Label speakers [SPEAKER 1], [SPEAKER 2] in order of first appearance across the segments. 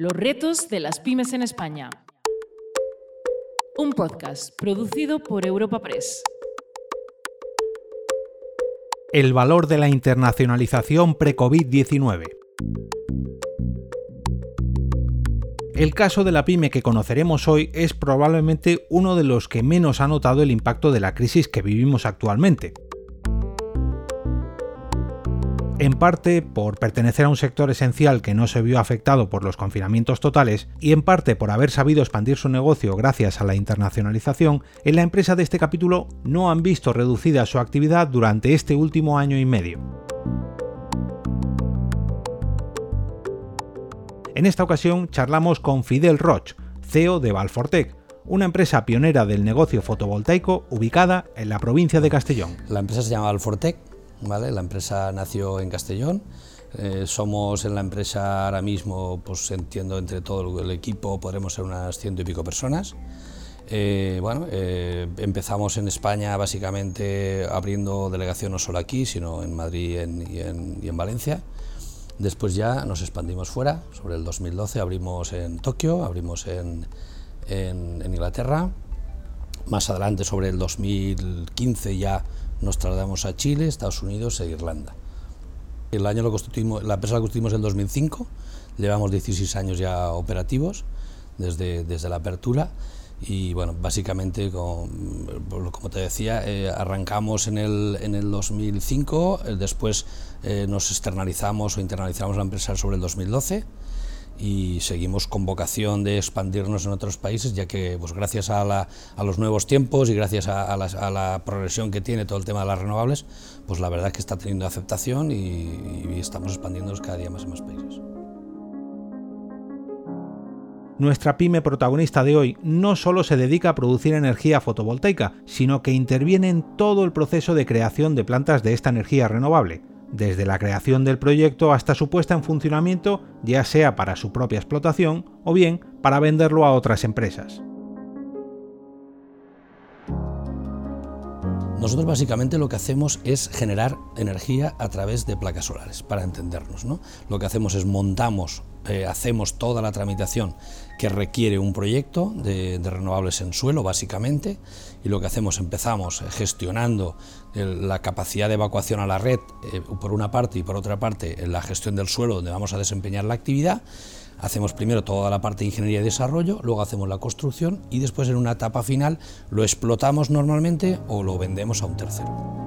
[SPEAKER 1] Los retos de las pymes en España. Un podcast producido por Europa Press.
[SPEAKER 2] El valor de la internacionalización pre-COVID-19. El caso de la pyme que conoceremos hoy es probablemente uno de los que menos ha notado el impacto de la crisis que vivimos actualmente en parte por pertenecer a un sector esencial que no se vio afectado por los confinamientos totales y en parte por haber sabido expandir su negocio gracias a la internacionalización, en la empresa de este capítulo no han visto reducida su actividad durante este último año y medio. En esta ocasión charlamos con Fidel Roch, CEO de Valfortec, una empresa pionera del negocio fotovoltaico ubicada en la provincia de Castellón.
[SPEAKER 3] La empresa se llama Valfortec la empresa nació en Castellón, eh, somos en la empresa ahora mismo, pues entiendo entre todo el equipo, podremos ser unas ciento y pico personas. Eh, bueno, eh, empezamos en España básicamente abriendo delegación no solo aquí, sino en Madrid y, en, Valencia. Después ya nos expandimos fuera, sobre el 2012 abrimos en Tokio, abrimos en, en Inglaterra. Más adelante, sobre el 2015 ya nos trasladamos a Chile, Estados Unidos e Irlanda. El año lo constituimos, la empresa la constituimos en 2005, llevamos 16 años ya operativos desde, desde la apertura. Y bueno, básicamente, como, te decía, eh, arrancamos en el, en el 2005, eh, después eh, nos externalizamos o internalizamos la empresa sobre el 2012 y seguimos con vocación de expandirnos en otros países, ya que pues, gracias a, la, a los nuevos tiempos y gracias a, la, progresión que tiene todo el tema de las renovables, pues la verdad es que está teniendo aceptación y, y estamos expandiéndonos cada día más en más países.
[SPEAKER 2] Nuestra pyme protagonista de hoy no solo se dedica a producir energía fotovoltaica, sino que interviene en todo el proceso de creación de plantas de esta energía renovable desde la creación del proyecto hasta su puesta en funcionamiento, ya sea para su propia explotación o bien para venderlo a otras empresas.
[SPEAKER 3] Nosotros básicamente lo que hacemos es generar energía a través de placas solares, para entendernos. ¿no? Lo que hacemos es montamos, eh, hacemos toda la tramitación que requiere un proyecto de, renovables en suelo, básicamente, y lo que hacemos, empezamos gestionando la capacidad de evacuación a la red, eh, por una parte, y por otra parte, en la gestión del suelo, donde vamos a desempeñar la actividad, Hacemos primero toda la parte de ingeniería y desarrollo, luego hacemos la construcción y después en una etapa final lo explotamos normalmente o lo vendemos a un tercero.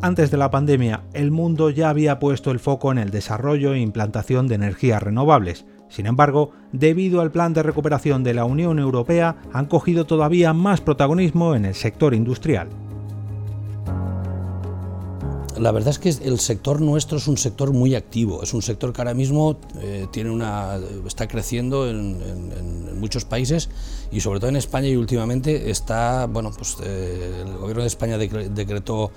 [SPEAKER 2] Antes de la pandemia, el mundo ya había puesto el foco en el desarrollo e implantación de energías renovables. Sin embargo, debido al plan de recuperación de la Unión Europea, han cogido todavía más protagonismo en el sector industrial
[SPEAKER 3] la verdad es que el sector nuestro es un sector muy activo, es un sector que ahora mismo eh, tiene una, está creciendo en, muchos países y sobre todo en España y últimamente está, bueno, pues eh, el gobierno de España decretó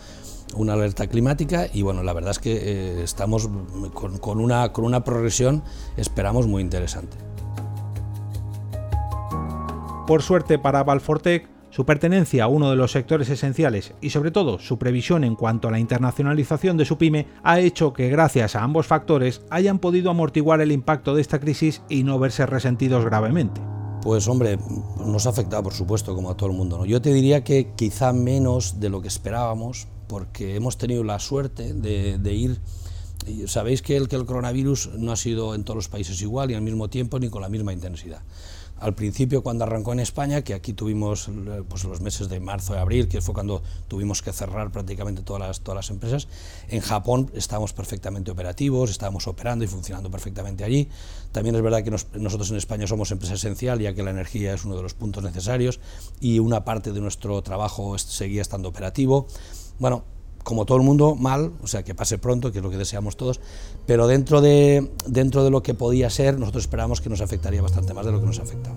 [SPEAKER 3] una alerta climática y bueno, la verdad es que eh, estamos con, una, con una progresión, esperamos, muy interesante.
[SPEAKER 2] Por suerte para Valfortec, su pertenencia a uno de los sectores esenciales y sobre todo su previsión en cuanto a la internacionalización de su pyme ha hecho que gracias a ambos factores hayan podido amortiguar el impacto de esta crisis y no verse resentidos gravemente.
[SPEAKER 3] Pues hombre, nos ha afectado por supuesto como a todo el mundo. Yo te diría que quizá menos de lo que esperábamos porque hemos tenido la suerte de, ir Sabéis que el, que el coronavirus no ha sido en todos los países igual y al mismo tiempo ni con la misma intensidad al principio cuando arrancó en España, que aquí tuvimos eh, pues, los meses de marzo y abril, que fue cuando tuvimos que cerrar prácticamente todas las, todas las empresas, en Japón estábamos perfectamente operativos, estábamos operando y funcionando perfectamente allí. También es verdad que nosotros en España somos empresa esencial, ya que la energía es uno de los puntos necesarios y una parte de nuestro trabajo seguía estando operativo. Bueno, como todo el mundo, mal, o sea, que pase pronto, que es lo que deseamos todos, pero dentro de, dentro de lo que podía ser, nosotros esperábamos que nos afectaría bastante más de lo que nos ha afectado.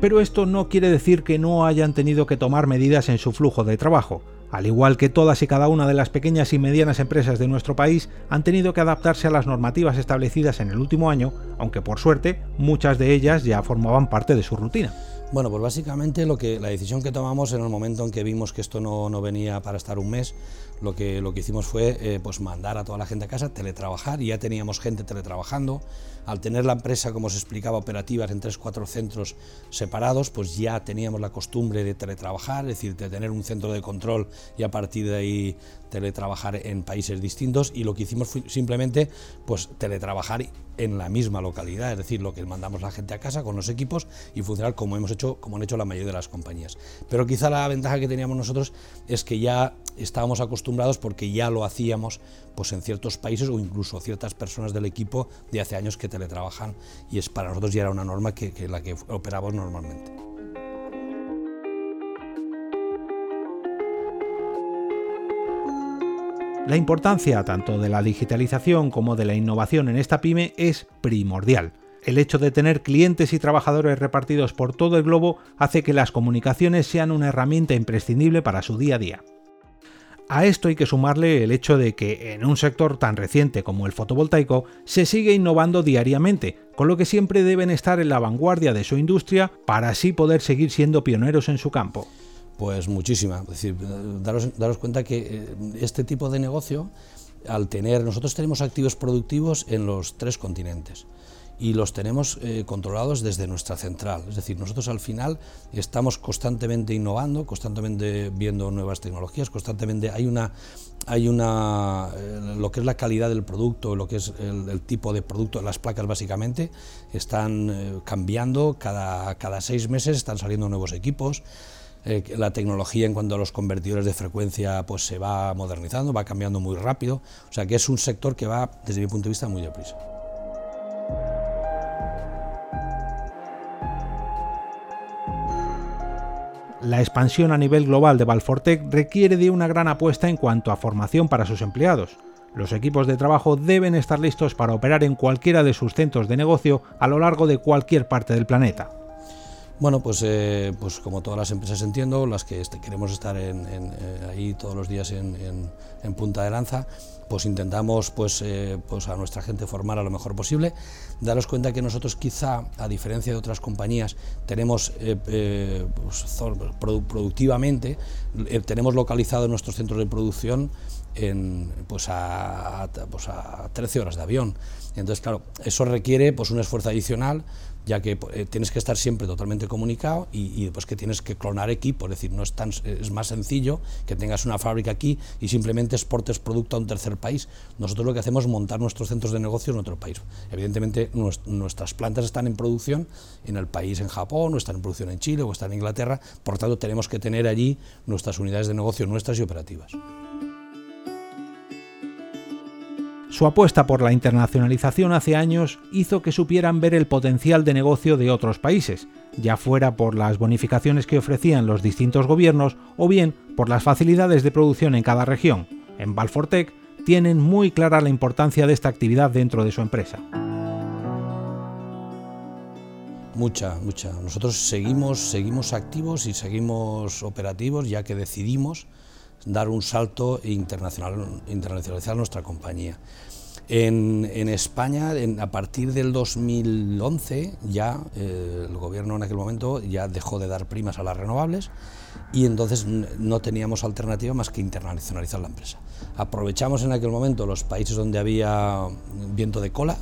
[SPEAKER 2] Pero esto no quiere decir que no hayan tenido que tomar medidas en su flujo de trabajo. Al igual que todas y cada una de las pequeñas y medianas empresas de nuestro país han tenido que adaptarse a las normativas establecidas en el último año, aunque por suerte muchas de ellas ya formaban parte de su rutina.
[SPEAKER 3] Bueno, pues básicamente lo que, la decisión que tomamos en el momento en que vimos que esto no, no venía para estar un mes, lo que, lo que hicimos fue eh, pues mandar a toda la gente a casa, teletrabajar, y ya teníamos gente teletrabajando. Al tener la empresa, como os explicaba, operativas en tres, cuatro centros separados, pues ya teníamos la costumbre de teletrabajar, es decir, de tener un centro de control y a partir de ahí teletrabajar en países distintos y lo que hicimos fue simplemente pues teletrabajar en la misma localidad, es decir, lo que mandamos la gente a casa con los equipos y funcionar como hemos hecho, como han hecho la mayoría de las compañías. Pero quizá la ventaja que teníamos nosotros es que ya estábamos acostumbrados porque ya lo hacíamos pues en ciertos países o incluso ciertas personas del equipo de hace años que teletrabajan y es para nosotros ya era una norma que, que la que operamos normalmente.
[SPEAKER 2] La importancia tanto de la digitalización como de la innovación en esta pyme es primordial. El hecho de tener clientes y trabajadores repartidos por todo el globo hace que las comunicaciones sean una herramienta imprescindible para su día a día. A esto hay que sumarle el hecho de que en un sector tan reciente como el fotovoltaico se sigue innovando diariamente, con lo que siempre deben estar en la vanguardia de su industria para así poder seguir siendo pioneros en su campo.
[SPEAKER 3] Pues muchísima. Es decir, daros, cuenta que eh, este tipo de negocio, al tener, nosotros tenemos activos productivos en los tres continentes y los tenemos eh, controlados desde nuestra central. Es decir, nosotros al final estamos constantemente innovando, constantemente viendo nuevas tecnologías, constantemente hay una hay una eh, lo que es la calidad del producto, lo que es el, tipo de producto, las placas básicamente están cambiando cada, cada seis meses, están saliendo nuevos equipos. Eh, la tecnología en cuanto a los convertidores de frecuencia pues se va modernizando, va cambiando muy rápido, o sea que es un sector que va desde mi punto de vista muy deprisa.
[SPEAKER 2] La expansión a nivel global de Valfortec requiere de una gran apuesta en cuanto a formación para sus empleados. Los equipos de trabajo deben estar listos para operar en cualquiera de sus centros de negocio a lo largo de cualquier parte del planeta.
[SPEAKER 3] Bueno, pues, eh, pues como todas las empresas entiendo, las que este, queremos estar eh, ahí todos los días en, punta de lanza, pues intentamos pues, eh, pues a nuestra gente formar a lo mejor posible. Daros cuenta que nosotros quizá, a diferencia de otras compañías, tenemos pues, productivamente, tenemos localizado nuestros centros de producción en, pues a, pues a 13 horas de avión. Entonces, claro, eso requiere pues, un esfuerzo adicional ya que eh, tienes que estar siempre totalmente comunicado y, después que tienes que clonar equipo, es decir, no es, tan, es más sencillo que tengas una fábrica aquí y simplemente exportes producto a un tercer país. Nosotros lo que hacemos es montar nuestros centros de negocio en otro país. Evidentemente nuestras plantas están en producción en el país, en Japón, o están en producción en Chile, o están en Inglaterra, por tanto tenemos que tener allí nuestras unidades de negocio nuestras y operativas.
[SPEAKER 2] Su apuesta por la internacionalización hace años hizo que supieran ver el potencial de negocio de otros países, ya fuera por las bonificaciones que ofrecían los distintos gobiernos o bien por las facilidades de producción en cada región. En Balfortec tienen muy clara la importancia de esta actividad dentro de su empresa.
[SPEAKER 3] Mucha, mucha. Nosotros seguimos, seguimos activos y seguimos operativos ya que decidimos dar un salto e internacional, internacionalizar nuestra compañía. En, España, a partir del 2011, ya eh, el gobierno en aquel momento ya dejó de dar primas a las renovables y entonces no teníamos alternativa más que internacionalizar la empresa. Aprovechamos en aquel momento los países donde había viento de cola,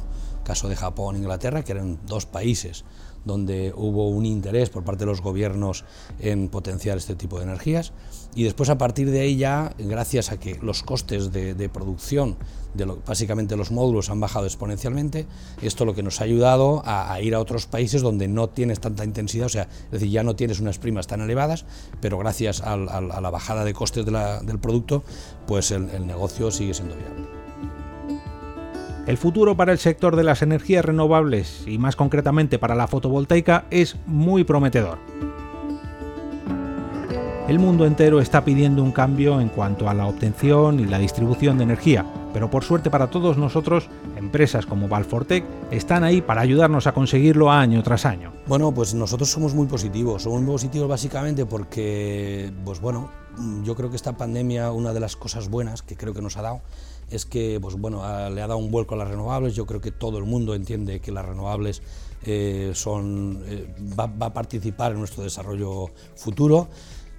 [SPEAKER 3] caso de Japón Inglaterra, que eran dos países donde hubo un interés por parte de los gobiernos en potenciar este tipo de energías y después a partir de ahí ya, gracias a que los costes de, producción de básicamente los módulos han bajado exponencialmente, esto lo que nos ha ayudado a, ir a otros países donde no tienes tanta intensidad, o sea, es decir, ya no tienes unas primas tan elevadas, pero gracias a la bajada de costes del producto, pues el negocio sigue siendo viable.
[SPEAKER 2] El futuro para el sector de las energías renovables y más concretamente para la fotovoltaica es muy prometedor. El mundo entero está pidiendo un cambio en cuanto a la obtención y la distribución de energía, pero por suerte para todos nosotros, empresas como Valfortec están ahí para ayudarnos a conseguirlo año tras año.
[SPEAKER 3] Bueno, pues nosotros somos muy positivos, somos muy positivos básicamente porque, pues bueno, yo creo que esta pandemia, una de las cosas buenas que creo que nos ha dado, es que pues bueno, le ha dado un vuelco a las renovables, yo creo que todo el mundo entiende que las renovables eh, son, eh, va, a participar en nuestro desarrollo futuro.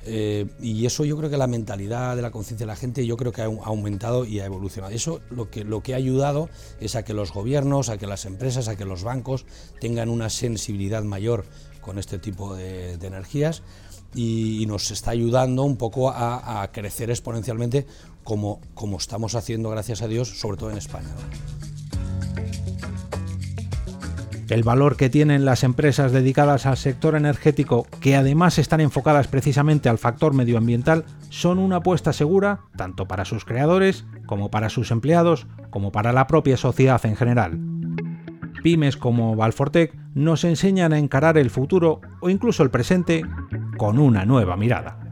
[SPEAKER 3] Eh, y eso yo creo que la mentalidad de la conciencia de la gente yo creo que ha, aumentado y ha evolucionado. Eso lo que, lo que ha ayudado es a que los gobiernos, a que las empresas, a que los bancos tengan una sensibilidad mayor con este tipo de, energías y, nos está ayudando un poco a, crecer exponencialmente como, como estamos haciendo, gracias a Dios, sobre todo en España.
[SPEAKER 2] El valor que tienen las empresas dedicadas al sector energético, que además están enfocadas precisamente al factor medioambiental, son una apuesta segura tanto para sus creadores, como para sus empleados, como para la propia sociedad en general. Pymes como Valfortec nos enseñan a encarar el futuro o incluso el presente con una nueva mirada.